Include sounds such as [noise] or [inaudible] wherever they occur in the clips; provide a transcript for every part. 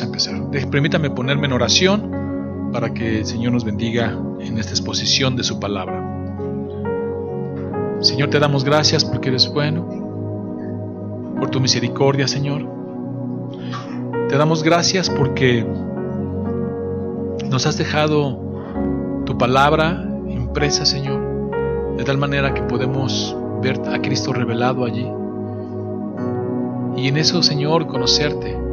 A empezar. Permítame ponerme en oración para que el Señor nos bendiga en esta exposición de su palabra. Señor, te damos gracias porque eres bueno, por tu misericordia, Señor. Te damos gracias porque nos has dejado tu palabra impresa, Señor, de tal manera que podemos ver a Cristo revelado allí. Y en eso, Señor, conocerte.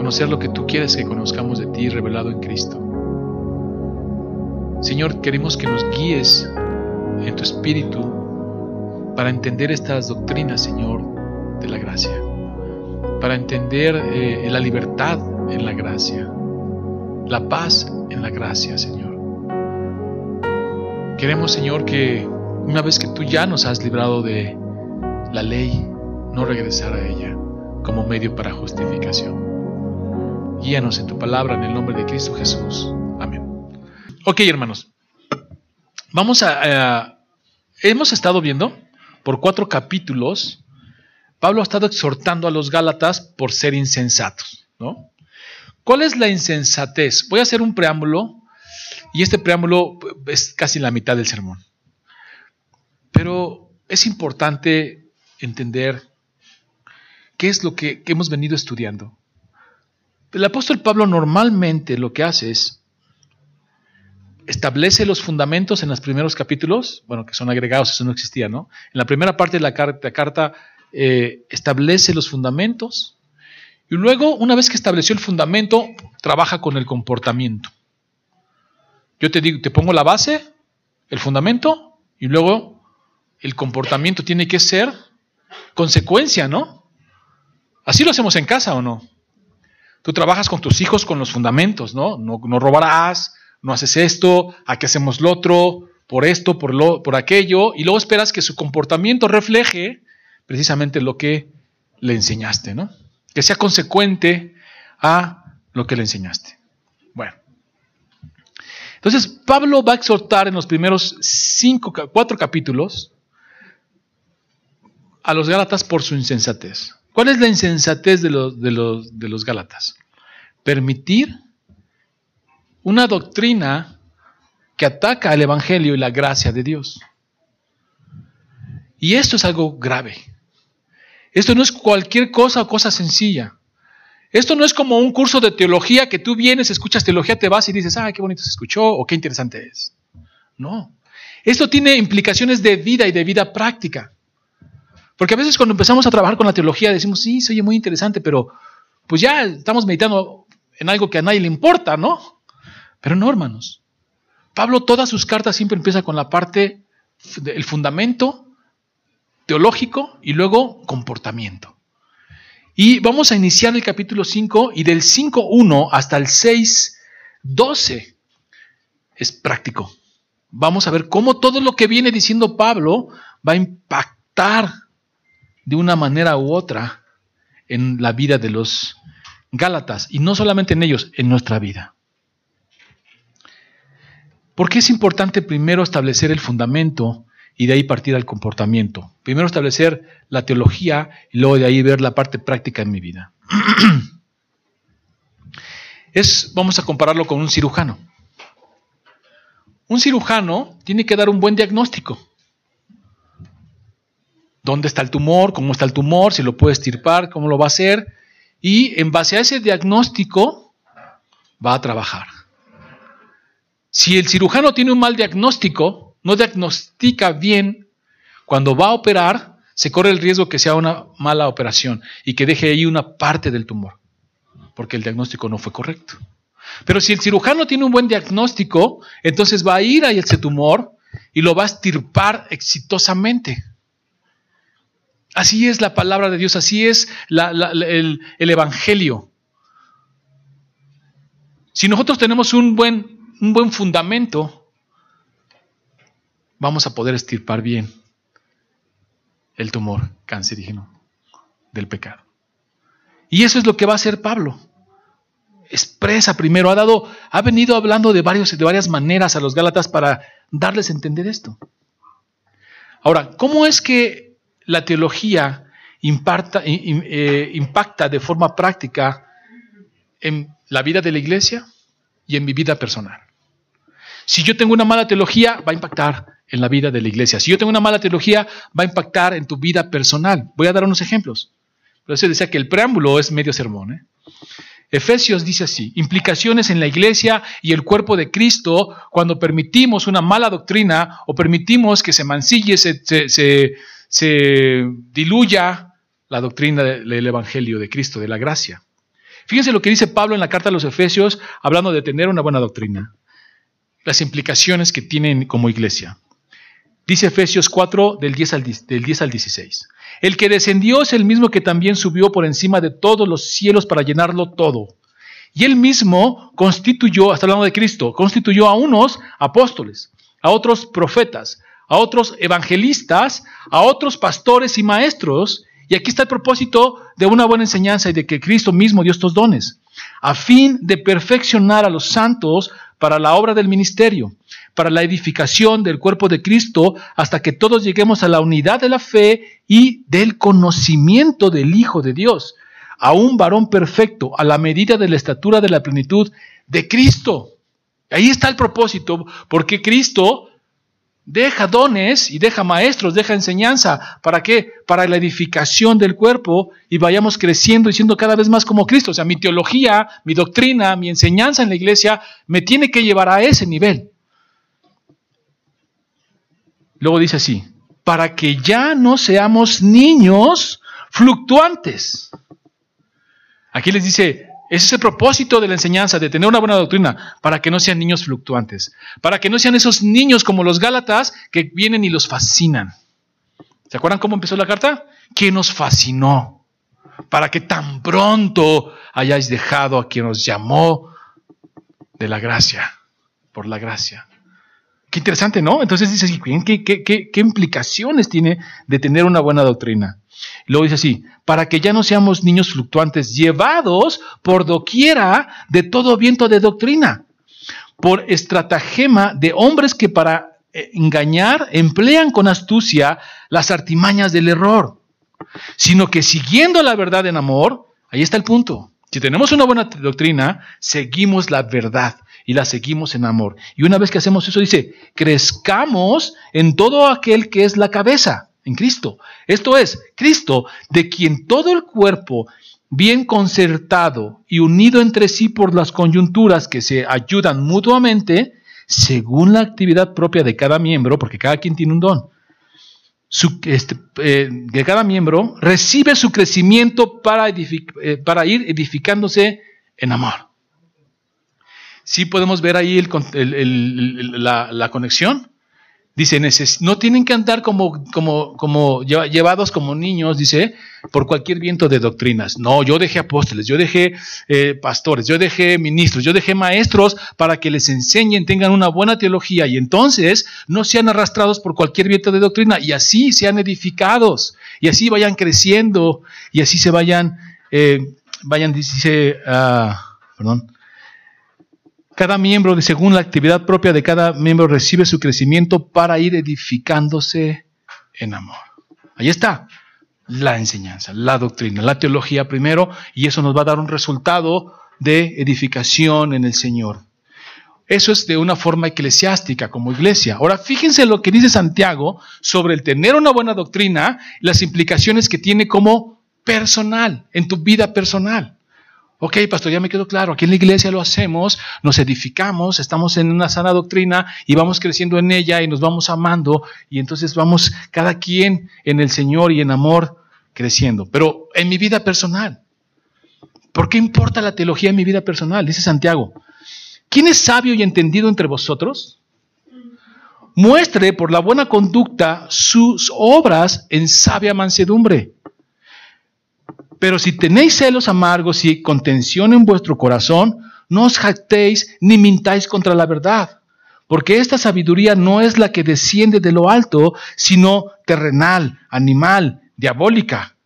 Conocer lo que tú quieres que conozcamos de ti revelado en Cristo. Señor, queremos que nos guíes en tu espíritu para entender estas doctrinas, Señor, de la gracia. Para entender eh, la libertad en la gracia. La paz en la gracia, Señor. Queremos, Señor, que una vez que tú ya nos has librado de la ley, no regresar a ella como medio para justificación. Guíanos en tu palabra en el nombre de Cristo Jesús. Amén. Ok, hermanos. Vamos a... hemos estado viendo por cuatro capítulos, Pablo ha estado exhortando a los Gálatas por ser insensatos, ¿no? ¿Cuál es la insensatez? Voy a hacer un preámbulo y este preámbulo es casi la mitad del sermón. Pero es importante entender qué es lo que, hemos venido estudiando. El apóstol Pablo normalmente lo que hace es establece los fundamentos en los primeros capítulos, bueno, que son agregados, eso no existía, ¿no? En la primera parte de la carta, eh, establece los fundamentos y luego, una vez que estableció el fundamento, trabaja con el comportamiento. Yo te digo, te pongo la base, el fundamento, y luego el comportamiento tiene que ser consecuencia, ¿no? Así lo hacemos en casa o no. Tú trabajas con tus hijos con los fundamentos, ¿no? No, robarás, no haces esto, aquí hacemos lo otro, por esto, por, lo, por aquello, y luego esperas que su comportamiento refleje precisamente lo que le enseñaste, ¿no? Que sea consecuente a lo que le enseñaste. Bueno. Entonces, Pablo va a exhortar en los primeros cinco, cuatro capítulos a los Gálatas por su insensatez. ¿Cuál es la insensatez de los, Gálatas? Permitir una doctrina que ataca al Evangelio y la gracia de Dios. Y esto es algo grave. Esto no es cualquier cosa o cosa sencilla. Esto no es como un curso de teología que tú vienes, escuchas teología, te vas y dices, ah, qué bonito se escuchó o qué interesante es. No. Esto tiene implicaciones de vida y de vida práctica. Porque a veces cuando empezamos a trabajar con la teología decimos, sí, se oye muy interesante, pero pues ya estamos meditando en algo que a nadie le importa, ¿no? Pero no, hermanos. Pablo todas sus cartas siempre empieza con la parte, el fundamento teológico y luego comportamiento. Y vamos a iniciar el capítulo 5 y del 5.1 hasta el 6.12 es práctico. Vamos a ver cómo todo lo que viene diciendo Pablo va a impactar de una manera u otra en la vida de los Gálatas, y no solamente en ellos, en nuestra vida. ¿Por qué es importante primero establecer el fundamento y de ahí partir al comportamiento? Primero establecer la teología y luego de ahí ver la parte práctica en mi vida. [clears throat] es, vamos a compararlo con un cirujano. Un cirujano tiene que dar un buen diagnóstico dónde está el tumor, cómo está el tumor, si lo puede estirpar, cómo lo va a hacer. Y en base a ese diagnóstico va a trabajar. Si el cirujano tiene un mal diagnóstico, no diagnostica bien, cuando va a operar, se corre el riesgo que sea una mala operación y que deje ahí una parte del tumor, porque el diagnóstico no fue correcto. Pero si el cirujano tiene un buen diagnóstico, entonces va a ir a ese tumor y lo va a estirpar exitosamente. Así es la palabra de Dios, así es el, Evangelio. Si nosotros tenemos un buen, un buen fundamento, vamos a poder estirpar bien el tumor cancerígeno del pecado. Y eso es lo que va a hacer Pablo. Expresa primero, ha dado, ha venido hablando de, varios, de varias maneras a los Gálatas para darles a entender esto. Ahora, ¿cómo es que la teología eh, impacta de forma práctica en la vida de la iglesia y en mi vida personal. Si yo tengo una mala teología, va a impactar en la vida de la iglesia. Si yo tengo una mala teología, va a impactar en tu vida personal. Voy a dar unos ejemplos. Por eso decía que el preámbulo es medio sermón. ¿eh? Efesios dice así, implicaciones en la iglesia y el cuerpo de Cristo cuando permitimos una mala doctrina o permitimos que se mancille, se, diluya la doctrina del Evangelio de Cristo, de la gracia. Fíjense lo que dice Pablo en la carta a los Efesios, hablando de tener una buena doctrina, las implicaciones que tienen como iglesia. Dice Efesios 4 del 10 al, del 10 al 16. El que descendió es el mismo que también subió por encima de todos los cielos para llenarlo todo. Y él mismo constituyó, hasta hablando de Cristo, constituyó a unos apóstoles, a otros profetas, a otros evangelistas, a otros pastores y maestros. Y aquí está el propósito de una buena enseñanza y de que Cristo mismo dio estos dones, a fin de perfeccionar a los santos para la obra del ministerio, para la edificación del cuerpo de Cristo, hasta que todos lleguemos a la unidad de la fe y del conocimiento del Hijo de Dios, a un varón perfecto, a la medida de la estatura de la plenitud de Cristo. Ahí está el propósito, porque Cristo deja dones y deja maestros, deja enseñanza. ¿Para qué? Para la edificación del cuerpo y vayamos creciendo y siendo cada vez más como Cristo. O sea, mi teología, mi doctrina, mi enseñanza en la iglesia me tiene que llevar a ese nivel. Luego dice así, para que ya no seamos niños fluctuantes. Aquí les dice, ese es el propósito de la enseñanza, de tener una buena doctrina, para que no sean niños fluctuantes, para que no sean esos niños como los Gálatas que vienen y los fascinan. ¿Se acuerdan cómo empezó la carta? Que nos fascinó, para que tan pronto hayáis dejado a quien os llamó de la gracia, por la gracia. Qué interesante, ¿no? Entonces dice, ¿qué, qué, qué implicaciones tiene de tener una buena doctrina? Luego dice así, para que ya no seamos niños fluctuantes, llevados por doquiera de todo viento de doctrina, por estratagema de hombres que para eh, engañar emplean con astucia las artimañas del error, sino que siguiendo la verdad en amor, ahí está el punto. Si tenemos una buena doctrina, seguimos la verdad y la seguimos en amor. Y una vez que hacemos eso, dice, crezcamos en todo aquel que es la cabeza en Cristo. Esto es, Cristo, de quien todo el cuerpo, bien concertado y unido entre sí por las coyunturas que se ayudan mutuamente, según la actividad propia de cada miembro, porque cada quien tiene un don, su, este, eh, de cada miembro recibe su crecimiento para, eh, para ir edificándose en amor. ¿Sí podemos ver ahí la, conexión? Dice, no tienen que andar como llevados como niños, dice, por cualquier viento de doctrinas. No, yo dejé apóstoles, yo dejé eh, pastores, yo dejé ministros, yo dejé maestros para que les enseñen, tengan una buena teología y entonces no sean arrastrados por cualquier viento de doctrina y así sean edificados y así vayan creciendo y así se vayan, eh, vayan, dice, ah, perdón, cada miembro, según la actividad propia de cada miembro, recibe su crecimiento para ir edificándose en amor. Ahí está la enseñanza, la doctrina, la teología primero, y eso nos va a dar un resultado de edificación en el Señor. Eso es de una forma eclesiástica como iglesia. Ahora, fíjense lo que dice Santiago sobre el tener una buena doctrina, las implicaciones que tiene como personal, en tu vida personal. Ok, pastor, ya me quedó claro. Aquí en la iglesia lo hacemos, nos edificamos, estamos en una sana doctrina y vamos creciendo en ella y nos vamos amando y entonces vamos cada quien en el Señor y en amor creciendo. Pero en mi vida personal, ¿por qué importa la teología en mi vida personal? Dice Santiago. ¿Quién es sabio y entendido entre vosotros? Muestre por la buena conducta sus obras en sabia mansedumbre. Pero si tenéis celos amargos y contención en vuestro corazón, no os jactéis ni mintáis contra la verdad, porque esta sabiduría no es la que desciende de lo alto, sino terrenal, animal, diabólica.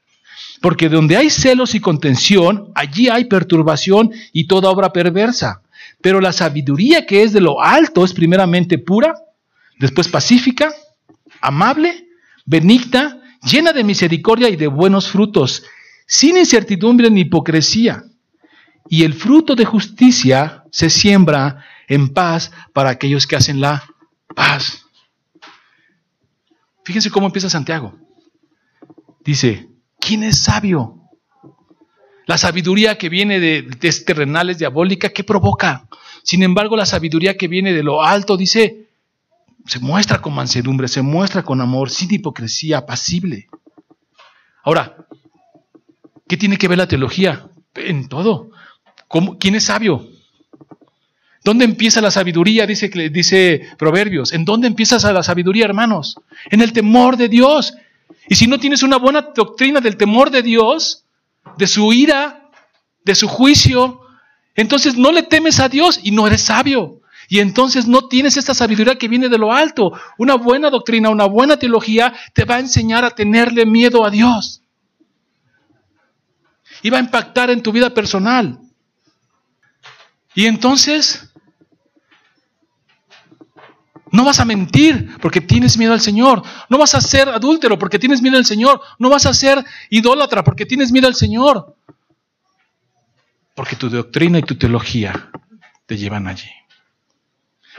Porque donde hay celos y contención, allí hay perturbación y toda obra perversa. Pero la sabiduría que es de lo alto es primeramente pura, después pacífica, amable, benigna, llena de misericordia y de buenos frutos, sin incertidumbre ni hipocresía. Y el fruto de justicia se siembra en paz para aquellos que hacen la paz. Fíjense cómo empieza Santiago. Dice, ¿quién es sabio? La sabiduría que viene de, de terrenal es diabólica, ¿qué provoca? Sin embargo, la sabiduría que viene de lo alto dice, se muestra con mansedumbre, se muestra con amor, sin hipocresía, apacible. Ahora, ¿qué tiene que ver la teología? En todo. ¿Quién es sabio? ¿Dónde empieza la sabiduría? Dice, dice Proverbios. ¿En dónde empieza la sabiduría, hermanos? En el temor de Dios. Y si no tienes una buena doctrina del temor de Dios, de su ira, de su juicio, entonces no le temes a Dios y no eres sabio. Y entonces no tienes esta sabiduría que viene de lo alto. Una buena doctrina, una buena teología te va a enseñar a tenerle miedo a Dios. Y va a impactar en tu vida personal. Y entonces no vas a mentir porque tienes miedo al Señor. No vas a ser adúltero porque tienes miedo al Señor. No vas a ser idólatra porque tienes miedo al Señor. Porque tu doctrina y tu teología te llevan allí.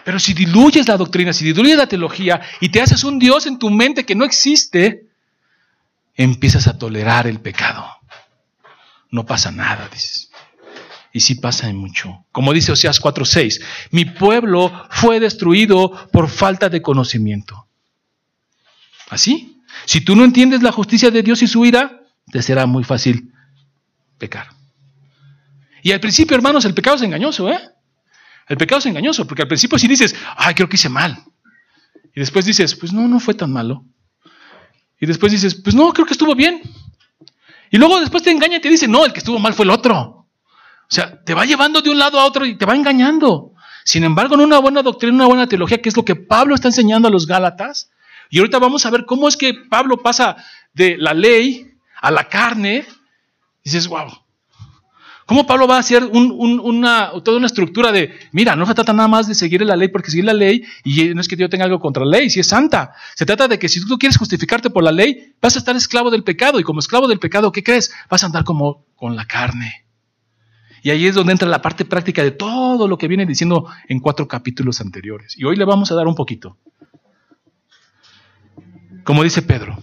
Pero si diluyes la doctrina, si diluyes la teología y te haces un Dios en tu mente que no existe, empiezas a tolerar el pecado. No pasa nada, dices. Y sí pasa mucho. Como dice Oseas 4:6, mi pueblo fue destruido por falta de conocimiento. ¿Así? Si tú no entiendes la justicia de Dios y su ira, te será muy fácil pecar. Y al principio, hermanos, el pecado es engañoso, ¿eh? El pecado es engañoso, porque al principio sí dices, ay, creo que hice mal. Y después dices, pues no, no fue tan malo. Y después dices, pues no, creo que estuvo bien. Y luego después te engaña y te dice, no, el que estuvo mal fue el otro. O sea, te va llevando de un lado a otro y te va engañando. Sin embargo, en una buena doctrina, una buena teología, que es lo que Pablo está enseñando a los Gálatas, y ahorita vamos a ver cómo es que Pablo pasa de la ley a la carne, y dices, wow, ¿Cómo Pablo va a hacer una, toda una estructura de, mira, no se trata nada más de seguir la ley porque seguir la ley, y no es que yo tenga algo contra la ley, si es santa. Se trata de que si tú quieres justificarte por la ley, vas a estar esclavo del pecado, y como esclavo del pecado, ¿qué crees? Vas a andar como con la carne. Y ahí es donde entra la parte práctica de todo lo que viene diciendo en cuatro capítulos anteriores. Y hoy le vamos a dar un poquito. Como dice Pedro,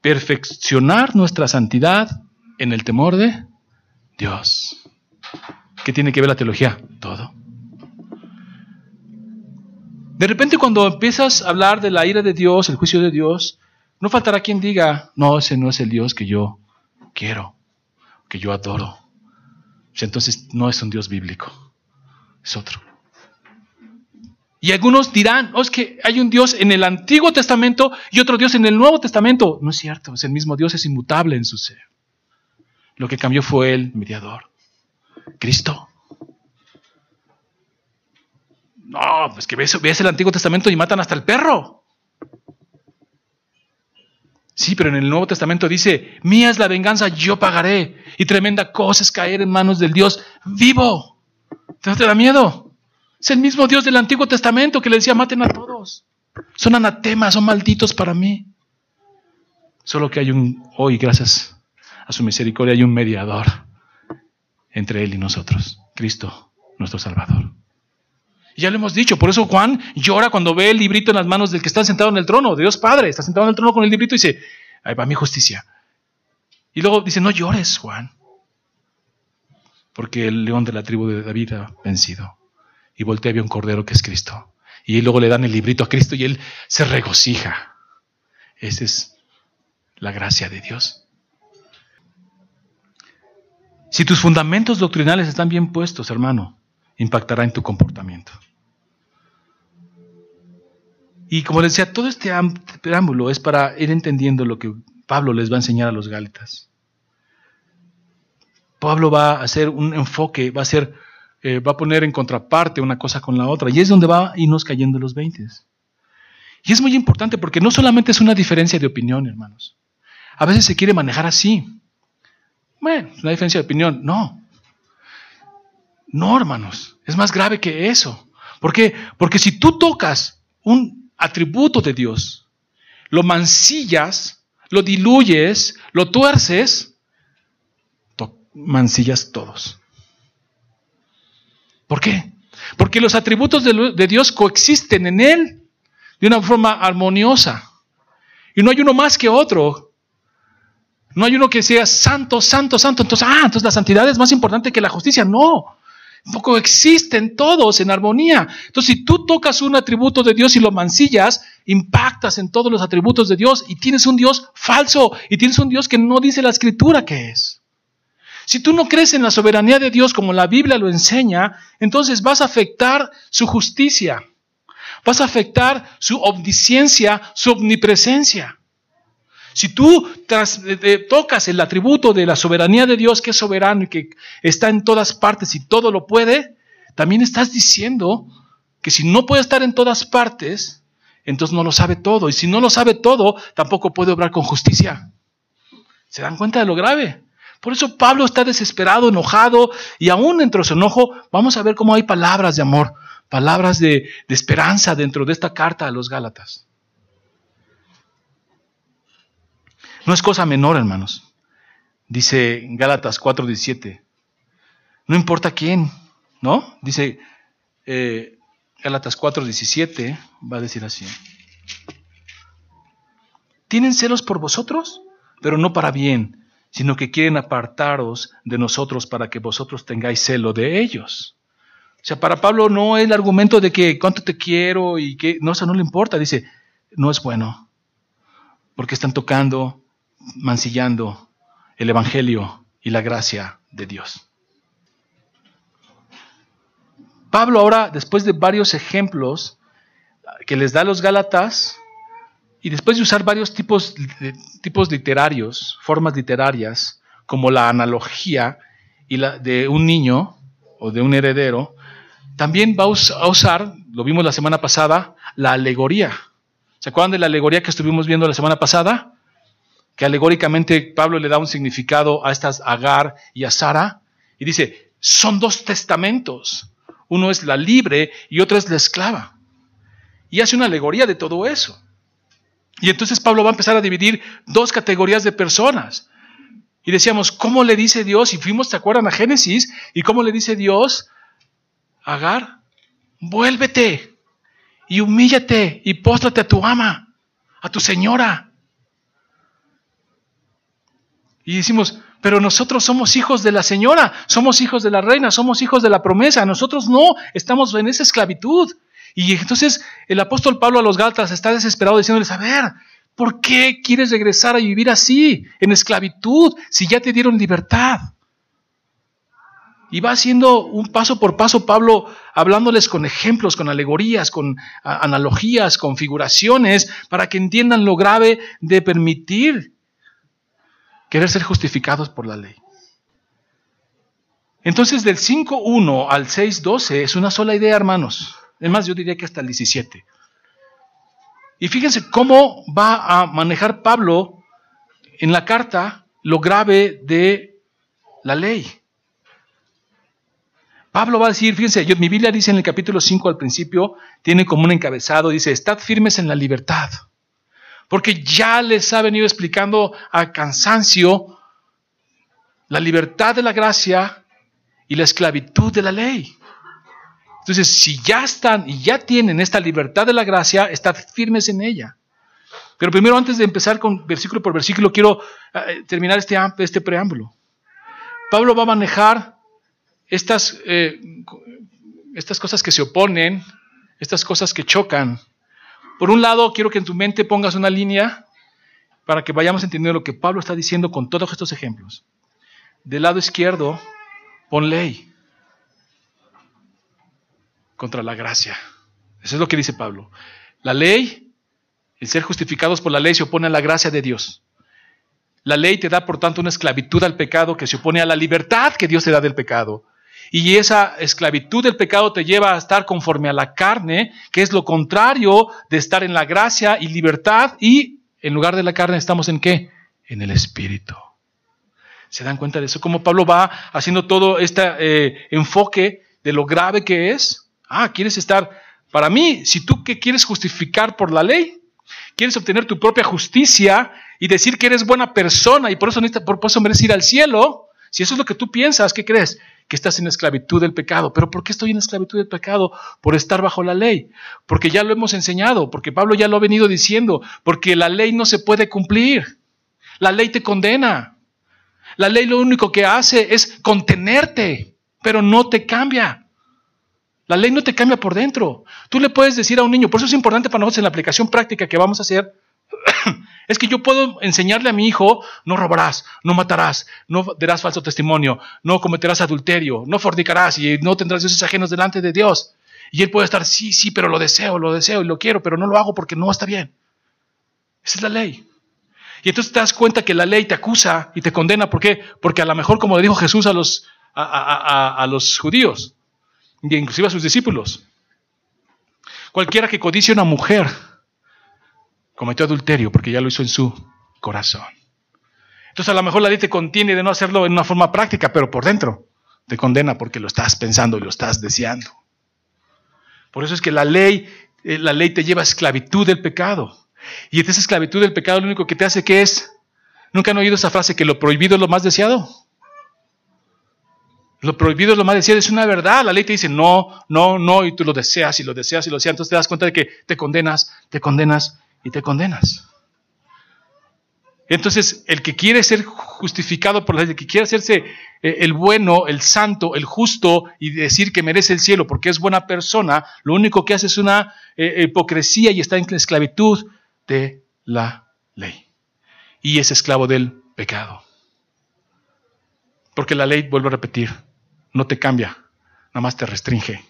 perfeccionar nuestra santidad en el temor de Dios. ¿Qué tiene que ver la teología? Todo. De repente cuando empiezas a hablar de la ira de Dios, el juicio de Dios, no faltará quien diga, no, ese no es el Dios que yo quiero, que yo adoro. Entonces no es un Dios bíblico, es otro. Y algunos dirán, oh, es que hay un Dios en el Antiguo Testamento y otro Dios en el Nuevo Testamento. No es cierto, es el mismo Dios, es inmutable en su ser. Lo que cambió fue el mediador, Cristo. No, pues que ves, ves el Antiguo Testamento y matan hasta el perro. Sí, pero en el Nuevo Testamento dice, mía es la venganza, yo pagaré. Y tremenda cosa es caer en manos del Dios vivo. ¿No te da miedo? Es el mismo Dios del Antiguo Testamento que le decía, maten a todos. Son anatemas, son malditos para mí. Solo que hay un, hoy, gracias su misericordia hay un mediador entre Él y nosotros, Cristo, nuestro Salvador. Y ya lo hemos dicho, por eso Juan llora cuando ve el librito en las manos del que está sentado en el trono, Dios Padre, está sentado en el trono con el librito y dice, ahí va mi justicia. Y luego dice, no llores, Juan, porque el león de la tribu de David ha vencido. Y voltea había un cordero que es Cristo. Y luego le dan el librito a Cristo y él se regocija. Esa es la gracia de Dios. Si tus fundamentos doctrinales están bien puestos, hermano, impactará en tu comportamiento. Y como les decía, todo este preámbulo es para ir entendiendo lo que Pablo les va a enseñar a los gálitas. Pablo va a hacer un enfoque, va a hacer, eh, va a poner en contraparte una cosa con la otra, y es donde va a irnos cayendo los veintes. Y es muy importante porque no solamente es una diferencia de opinión, hermanos. A veces se quiere manejar así. Bueno, es una diferencia de opinión. No. No, hermanos. Es más grave que eso. ¿Por qué? Porque si tú tocas un atributo de Dios, lo mancillas, lo diluyes, lo tuerces, mancillas todos. ¿Por qué? Porque los atributos de, Dios coexisten en Él de una forma armoniosa. Y no hay uno más que otro. No hay uno que sea santo, santo, santo. Entonces, ah, entonces la santidad es más importante que la justicia. No. Coexisten todos en armonía. Entonces, si tú tocas un atributo de Dios y lo mancillas, impactas en todos los atributos de Dios y tienes un Dios falso y tienes un Dios que no dice la escritura que es. Si tú no crees en la soberanía de Dios como la Biblia lo enseña, entonces vas a afectar su justicia, vas a afectar su omnisciencia, su omnipresencia. Si tú eh, tocas el atributo de la soberanía de Dios, que es soberano y que está en todas partes y todo lo puede, también estás diciendo que si no puede estar en todas partes, entonces no lo sabe todo. Y si no lo sabe todo, tampoco puede obrar con justicia. ¿Se dan cuenta de lo grave? Por eso Pablo está desesperado, enojado, y aún dentro de su enojo vamos a ver cómo hay palabras de amor, palabras de, esperanza dentro de esta carta a los Gálatas. No es cosa menor, hermanos. Dice Gálatas 4:17. No importa quién, ¿no? Dice eh, Gálatas 4:17, va a decir así. ¿Tienen celos por vosotros? Pero no para bien sino que quieren apartaros de nosotros para que vosotros tengáis celo de ellos. O sea, para Pablo no es el argumento de que cuánto te quiero y que no, eso no le importa. Dice, no es bueno, porque están tocando, mancillando el Evangelio y la gracia de Dios. Pablo ahora, después de varios ejemplos que les da a los Gálatas, y después de usar varios tipos, tipos literarios, formas literarias, como la analogía y la de un niño o de un heredero, también va a usar, lo vimos la semana pasada, la alegoría. ¿Se acuerdan de la alegoría que estuvimos viendo la semana pasada? Que alegóricamente Pablo le da un significado a estas Agar y a Sara. Y dice, son dos testamentos. Uno es la libre y otro es la esclava. Y hace una alegoría de todo eso. Y entonces Pablo va a empezar a dividir dos categorías de personas. Y decíamos, ¿cómo le dice Dios? Y fuimos, ¿te acuerdan? A Génesis. ¿Y cómo le dice Dios? Agar, vuélvete y humíllate y póstrate a tu ama, a tu señora. Y decimos, pero nosotros somos hijos de la señora, somos hijos de la reina, somos hijos de la promesa. Nosotros no, estamos en esa esclavitud. Y entonces el apóstol Pablo a los Gálatas está desesperado diciéndoles, a ver, ¿por qué quieres regresar a vivir así, en esclavitud, si ya te dieron libertad? Y va haciendo un paso por paso Pablo hablándoles con ejemplos, con alegorías, con analogías, con figuraciones, para que entiendan lo grave de permitir querer ser justificados por la ley. Entonces del 5.1 al 6.12 es una sola idea, hermanos. Es más, yo diría que hasta el 17. Y fíjense cómo va a manejar Pablo en la carta lo grave de la ley. Pablo va a decir, fíjense, yo, mi Biblia dice en el capítulo 5 al principio, tiene como un encabezado, dice, estad firmes en la libertad. Porque ya les ha venido explicando a cansancio la libertad de la gracia y la esclavitud de la ley. Entonces, si ya están y ya tienen esta libertad de la gracia, estad firmes en ella. Pero primero, antes de empezar con versículo por versículo, quiero eh, terminar este, este preámbulo. Pablo va a manejar estas, eh, estas cosas que se oponen, estas cosas que chocan. Por un lado, quiero que en tu mente pongas una línea para que vayamos entendiendo lo que Pablo está diciendo con todos estos ejemplos. Del lado izquierdo, pon ley contra la gracia. Eso es lo que dice Pablo. La ley, el ser justificados por la ley se opone a la gracia de Dios. La ley te da, por tanto, una esclavitud al pecado que se opone a la libertad que Dios te da del pecado. Y esa esclavitud del pecado te lleva a estar conforme a la carne, que es lo contrario de estar en la gracia y libertad. Y en lugar de la carne estamos en qué? En el espíritu. ¿Se dan cuenta de eso? Como Pablo va haciendo todo este eh, enfoque de lo grave que es Ah, quieres estar. Para mí, si tú que quieres justificar por la ley, Quieres obtener tu propia justicia y decir que eres buena persona y por eso, por eso mereces ir al cielo. Si eso es lo que tú piensas, ¿qué crees? Que estás en esclavitud del pecado. ¿Pero por qué estoy en esclavitud del pecado? Por estar bajo la ley. Porque ya lo hemos enseñado, porque Pablo ya lo ha venido diciendo, porque la ley no se puede cumplir. La ley te condena. La ley lo único que hace es contenerte, pero no te cambia. La ley no te cambia por dentro. Tú le puedes decir a un niño, por eso es importante para nosotros en la aplicación práctica que vamos a hacer, [coughs] es que yo puedo enseñarle a mi hijo, no robarás, no matarás, no darás falso testimonio, no cometerás adulterio, no fornicarás y no tendrás dioses ajenos delante de Dios. Y él puede estar, sí, sí, pero lo deseo, lo deseo y lo quiero, pero no lo hago porque no está bien. Esa es la ley. Y entonces te das cuenta que la ley te acusa y te condena. ¿Por qué? Porque a lo mejor, como dijo Jesús a los, a, los judíos, y inclusive a sus discípulos, cualquiera que codice a una mujer cometió adulterio porque ya lo hizo en su corazón. Entonces a lo mejor la ley te contiene de no hacerlo en una forma práctica, pero por dentro te condena porque lo estás pensando y lo estás deseando. Por eso es que la ley, eh, la ley te lleva a esclavitud del pecado. Y esa esclavitud del pecado lo único que te hace que es, ¿nunca han oído esa frase que lo prohibido es lo más deseado? Lo prohibido es lo más deseado, es una verdad. La ley te dice no, no, no, y tú lo deseas y lo deseas y lo deseas. Entonces te das cuenta de que te condenas, te condenas y te condenas. Entonces, el que quiere ser justificado por la ley, el que quiere hacerse eh, el bueno, el santo, el justo y decir que merece el cielo porque es buena persona, lo único que hace es una eh, hipocresía y está en esclavitud de la ley. Y es esclavo del pecado. Porque la ley, vuelvo a repetir, no te cambia, nada más te restringe.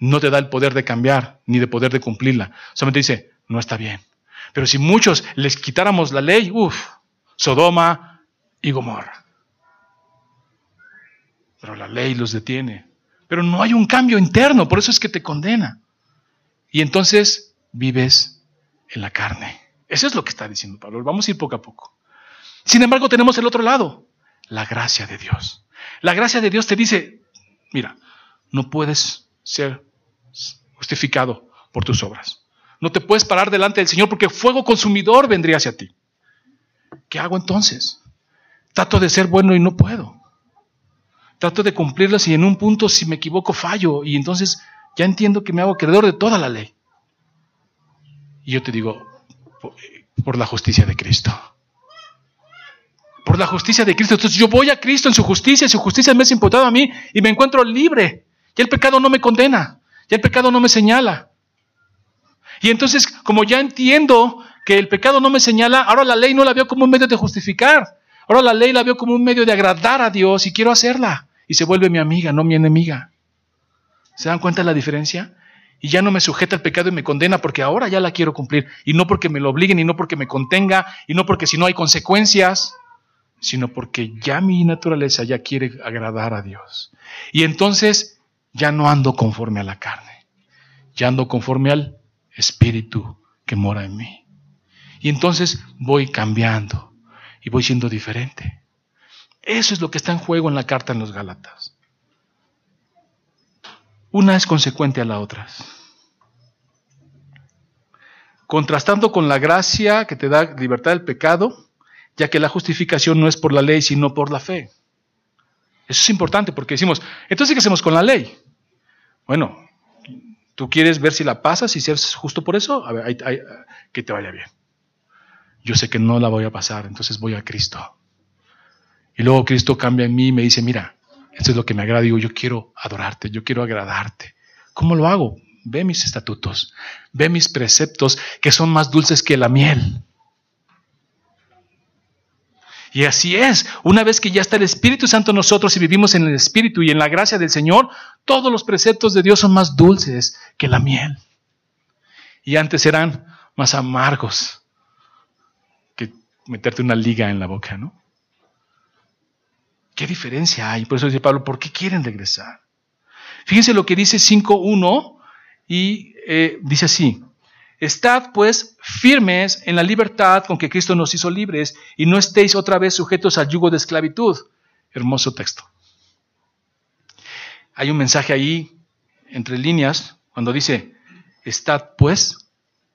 No te da el poder de cambiar ni de poder de cumplirla. Solamente dice, no está bien. Pero si muchos les quitáramos la ley, uff, Sodoma y Gomorra. Pero la ley los detiene. Pero no hay un cambio interno, por eso es que te condena. Y entonces vives en la carne. Eso es lo que está diciendo Pablo. Vamos a ir poco a poco. Sin embargo, tenemos el otro lado, la gracia de Dios. La gracia de Dios te dice, mira, no puedes ser justificado por tus obras. No te puedes parar delante del Señor porque fuego consumidor vendría hacia ti. ¿Qué hago entonces? Trato de ser bueno y no puedo. Trato de cumplirlas y en un punto si me equivoco fallo y entonces ya entiendo que me hago creador de toda la ley. Y yo te digo, por la justicia de Cristo. Por la justicia de Cristo. Entonces yo voy a Cristo en su justicia, y su justicia me es imputada a mí y me encuentro libre. Y el pecado no me condena, ya el pecado no me señala. Y entonces, como ya entiendo que el pecado no me señala, ahora la ley no la veo como un medio de justificar. Ahora la ley la veo como un medio de agradar a Dios y quiero hacerla. Y se vuelve mi amiga, no mi enemiga. ¿Se dan cuenta de la diferencia? y ya no me sujeta al pecado y me condena porque ahora ya la quiero cumplir y no porque me lo obliguen y no porque me contenga y no porque si no hay consecuencias, sino porque ya mi naturaleza ya quiere agradar a Dios. Y entonces ya no ando conforme a la carne, ya ando conforme al Espíritu que mora en mí. Y entonces voy cambiando y voy siendo diferente. Eso es lo que está en juego en la carta en los Gálatas. Una es consecuente a la otra. Contrastando con la gracia que te da libertad del pecado, ya que la justificación no es por la ley, sino por la fe. Eso es importante porque decimos, entonces, ¿qué hacemos con la ley? Bueno, ¿tú quieres ver si la pasas y ser justo por eso? A ver, que te vaya bien. Yo sé que no la voy a pasar, entonces voy a Cristo. Y luego Cristo cambia en mí y me dice, mira, esto es lo que me agrada. Digo, yo quiero adorarte, yo quiero agradarte. ¿Cómo lo hago? Ve mis estatutos, ve mis preceptos que son más dulces que la miel. Y así es, una vez que ya está el Espíritu Santo en nosotros y vivimos en el Espíritu y en la gracia del Señor, todos los preceptos de Dios son más dulces que la miel. Y antes eran más amargos que meterte una liga en la boca, ¿no? ¿Qué diferencia hay? Por eso dice Pablo, ¿por qué quieren regresar? Fíjense lo que dice 5.1 y eh, dice así, Estad pues firmes en la libertad con que Cristo nos hizo libres y no estéis otra vez sujetos al yugo de esclavitud. Hermoso texto. Hay un mensaje ahí entre líneas cuando dice, Estad pues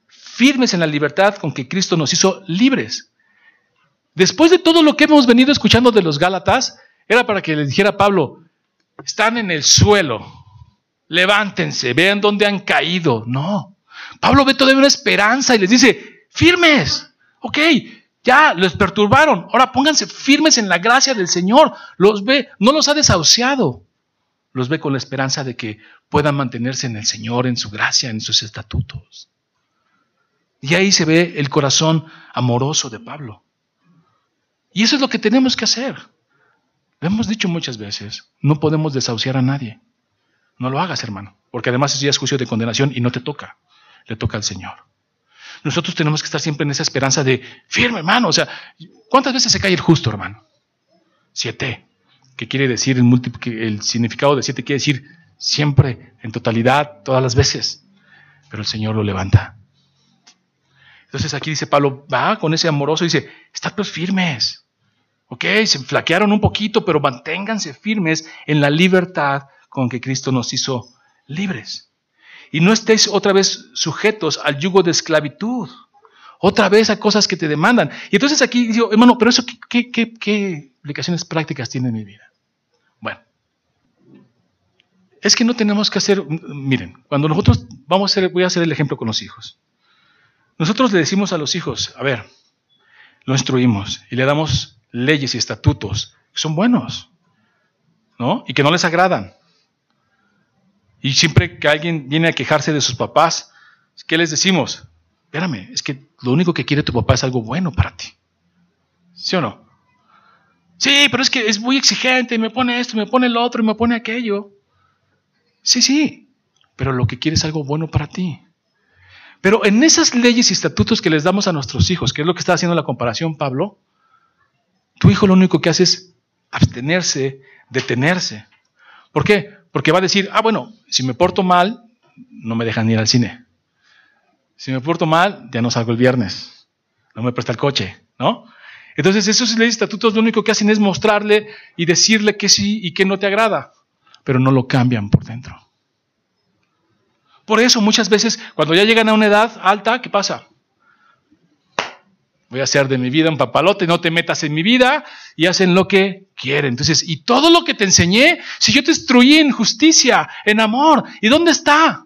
firmes en la libertad con que Cristo nos hizo libres. Después de todo lo que hemos venido escuchando de los Gálatas, era para que les dijera Pablo, están en el suelo, levántense, vean dónde han caído. No, Pablo ve todavía una esperanza y les dice, firmes, ok, ya los perturbaron, ahora pónganse firmes en la gracia del Señor, los ve, no los ha desahuciado, los ve con la esperanza de que puedan mantenerse en el Señor, en su gracia, en sus estatutos. Y ahí se ve el corazón amoroso de Pablo. Y eso es lo que tenemos que hacer. Lo hemos dicho muchas veces, no podemos desahuciar a nadie. No lo hagas, hermano, porque además es ya es juicio de condenación y no te toca, le toca al Señor. Nosotros tenemos que estar siempre en esa esperanza de firme, hermano. O sea, ¿cuántas veces se cae el justo, hermano? Siete. ¿Qué quiere decir el, el significado de siete? Quiere decir siempre, en totalidad, todas las veces. Pero el Señor lo levanta. Entonces aquí dice Pablo, va con ese amoroso dice, estad pues firmes. Ok, se flaquearon un poquito, pero manténganse firmes en la libertad con que Cristo nos hizo libres. Y no estéis otra vez sujetos al yugo de esclavitud. Otra vez a cosas que te demandan. Y entonces aquí digo, hermano, pero eso, ¿qué, qué, qué, aplicaciones prácticas tiene en mi vida? Bueno, es que no tenemos que hacer, miren, cuando nosotros vamos a hacer, voy a hacer el ejemplo con los hijos. Nosotros le decimos a los hijos, a ver, lo instruimos y le damos leyes y estatutos que son buenos, ¿no? Y que no les agradan. Y siempre que alguien viene a quejarse de sus papás, ¿qué les decimos? Espérame, es que lo único que quiere tu papá es algo bueno para ti. ¿Sí o no? Sí, pero es que es muy exigente, me pone esto, me pone lo otro, me pone aquello. Sí, sí, pero lo que quiere es algo bueno para ti. Pero en esas leyes y estatutos que les damos a nuestros hijos, que es lo que está haciendo la comparación Pablo, tu hijo lo único que hace es abstenerse, detenerse. ¿Por qué? Porque va a decir, ah, bueno, si me porto mal, no me dejan ir al cine. Si me porto mal, ya no salgo el viernes. No me presta el coche, ¿no? Entonces, esos leyes estatutos lo único que hacen es mostrarle y decirle que sí y que no te agrada, pero no lo cambian por dentro. Por eso muchas veces cuando ya llegan a una edad alta, ¿qué pasa? Voy a hacer de mi vida un papalote, no te metas en mi vida y hacen lo que quieren. Entonces, y todo lo que te enseñé, si yo te instruí en justicia, en amor, ¿y dónde está?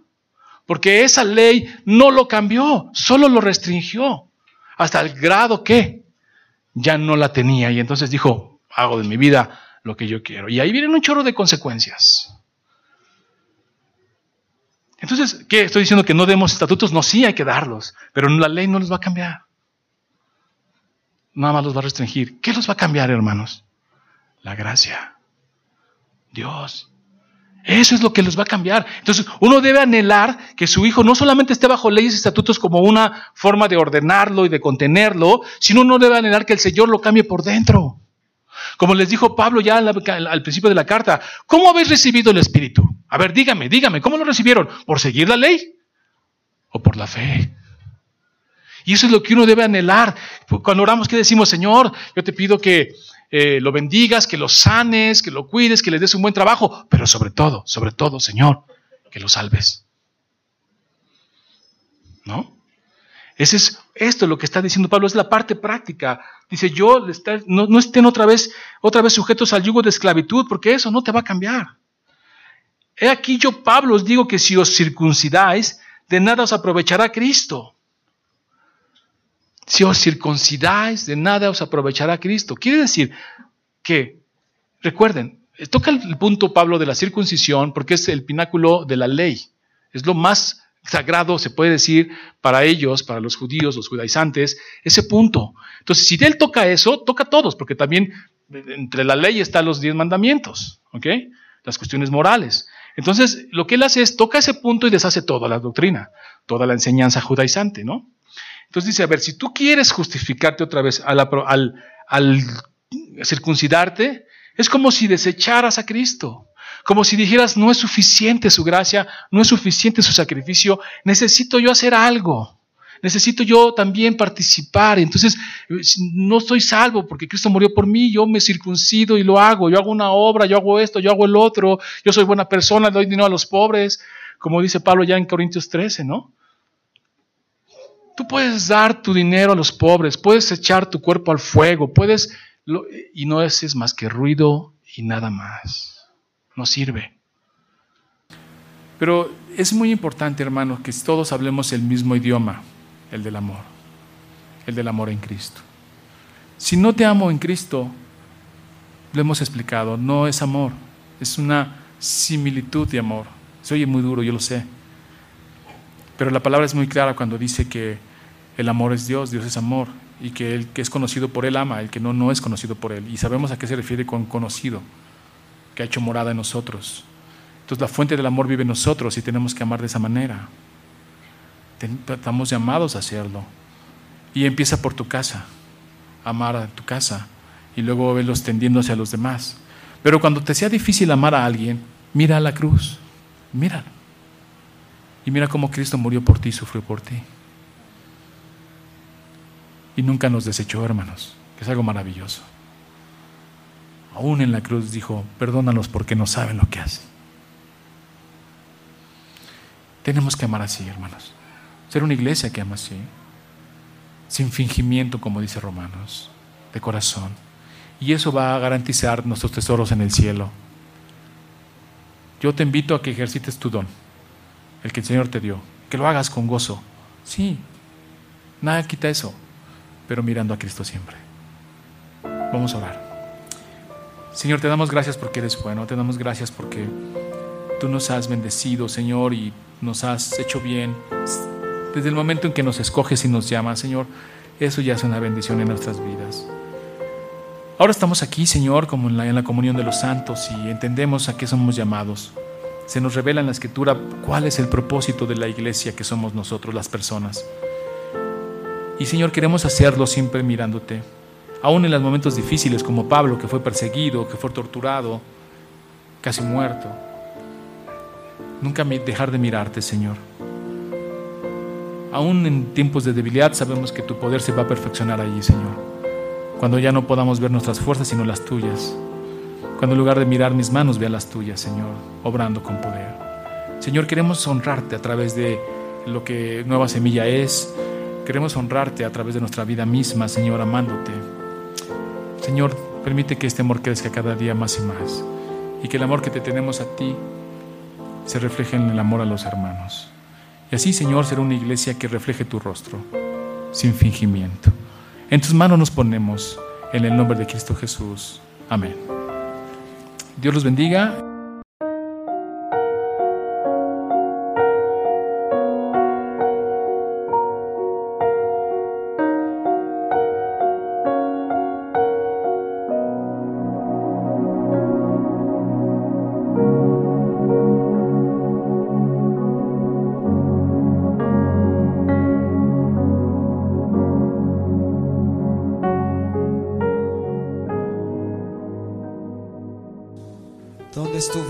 Porque esa ley no lo cambió, solo lo restringió, hasta el grado que ya no la tenía. Y entonces dijo, hago de mi vida lo que yo quiero. Y ahí vienen un chorro de consecuencias. Entonces, ¿qué? Estoy diciendo que no demos estatutos, no, sí hay que darlos, pero la ley no los va a cambiar nada más los va a restringir. ¿Qué los va a cambiar, hermanos? La gracia. Dios. Eso es lo que los va a cambiar. Entonces, uno debe anhelar que su hijo no solamente esté bajo leyes y estatutos como una forma de ordenarlo y de contenerlo, sino uno debe anhelar que el Señor lo cambie por dentro. Como les dijo Pablo ya al, principio de la carta, ¿cómo habéis recibido el Espíritu? A ver, dígame, dígame, ¿cómo lo recibieron? ¿Por seguir la ley o por la fe? Y eso es lo que uno debe anhelar. Cuando oramos, ¿qué decimos? Señor, yo te pido que eh, lo bendigas, que lo sanes, que lo cuides, que le des un buen trabajo, pero sobre todo, sobre todo, Señor, que lo salves. ¿No? Ese es esto lo que está diciendo Pablo, es la parte práctica. Dice, yo no, no estén otra vez, otra vez sujetos al yugo de esclavitud, porque eso no te va a cambiar. He aquí yo, Pablo, os digo que si os circuncidáis, de nada os aprovechará Cristo. Si os circuncidáis, de nada os aprovechará Cristo. Quiere decir que, recuerden, toca el punto Pablo de la circuncisión porque es el pináculo de la ley. Es lo más sagrado, se puede decir, para ellos, para los judíos, los judaizantes, ese punto. Entonces, si él toca eso, toca a todos, porque también entre la ley están los diez mandamientos, ¿ok? Las cuestiones morales. Entonces, lo que él hace es toca ese punto y deshace toda la doctrina, toda la enseñanza judaizante, ¿no? Entonces dice, a ver, si tú quieres justificarte otra vez al, al, circuncidarte, es como si desecharas a Cristo. Como si dijeras, no es suficiente su gracia, no es suficiente su sacrificio, necesito yo hacer algo. Necesito yo también participar. Entonces, no estoy salvo porque Cristo murió por mí, yo me circuncido y lo hago. Yo hago una obra, yo hago esto, yo hago el otro, yo soy buena persona, doy dinero a los pobres, como dice Pablo ya en Corintios 13, ¿no? Tú puedes dar tu dinero a los pobres, puedes echar tu cuerpo al fuego, puedes, y no es más que ruido y nada más. No sirve. Pero es muy importante, hermano, que todos hablemos el mismo idioma, el del amor, el del amor en Cristo. Si no te amo en Cristo, lo hemos explicado, no es amor, es una similitud de amor. Se oye muy duro, yo lo sé. Pero la palabra es muy clara cuando dice que el amor es Dios, Dios es amor, y que el que es conocido por Él ama, el que no, no es conocido por Él. Y sabemos a qué se refiere con conocido, que ha hecho morada en nosotros. Entonces la fuente del amor vive en nosotros y tenemos que amar de esa manera. Estamos llamados a hacerlo. Y empieza por tu casa, amar a tu casa, y luego verlos tendiéndose a los demás. Pero cuando te sea difícil amar a alguien, mira a la cruz, mira. Y mira cómo Cristo murió por ti y sufrió por ti y nunca nos desechó, hermanos, que es algo maravilloso. Aún en la cruz dijo, perdónalos porque no saben lo que hacen. Tenemos que amar así, hermanos. Ser una iglesia que ama así, sin fingimiento, como dice Romanos, de corazón. Y eso va a garantizar nuestros tesoros en el cielo. Yo te invito a que ejercites tu don, el que el Señor te dio, que lo hagas con gozo. Sí, nada quita eso pero mirando a Cristo siempre. Vamos a orar. Señor, te damos gracias porque eres bueno, te damos gracias porque tú nos has bendecido, Señor, y nos has hecho bien. Desde el momento en que nos escoges y nos llamas, Señor, eso ya es una bendición en nuestras vidas. Ahora estamos aquí, Señor, como en la, en la comunión de los santos y entendemos a qué somos llamados. Se nos revela en la escritura cuál es el propósito de la iglesia que somos nosotros, las personas. Y Señor, queremos hacerlo siempre mirándote. Aún en los momentos difíciles, como Pablo, que fue perseguido, que fue torturado, casi muerto. Nunca dejar de mirarte, Señor. Aún en tiempos de debilidad sabemos que tu poder se va a perfeccionar allí, Señor. Cuando ya no podamos ver nuestras fuerzas, sino las tuyas. Cuando en lugar de mirar mis manos, vea las tuyas, Señor, obrando con poder. Señor, queremos honrarte a través de lo que Nueva Semilla es, Queremos honrarte a través de nuestra vida misma, Señor, amándote. Señor, permite que este amor crezca cada día más y más. Y que el amor que te tenemos a ti se refleje en el amor a los hermanos. Y así, Señor, será una iglesia que refleje tu rostro, sin fingimiento. En tus manos nos ponemos, en el nombre de Cristo Jesús. Amén. Dios los bendiga. Conocido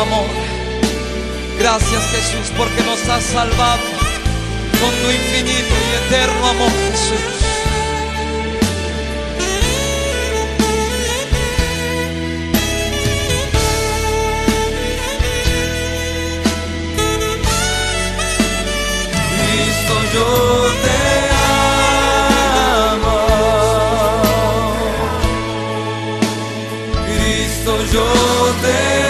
amor. Gracias Jesús porque nos has salvado con tu infinito y eterno amor Jesús. Cristo yo te amo. Cristo yo te amo.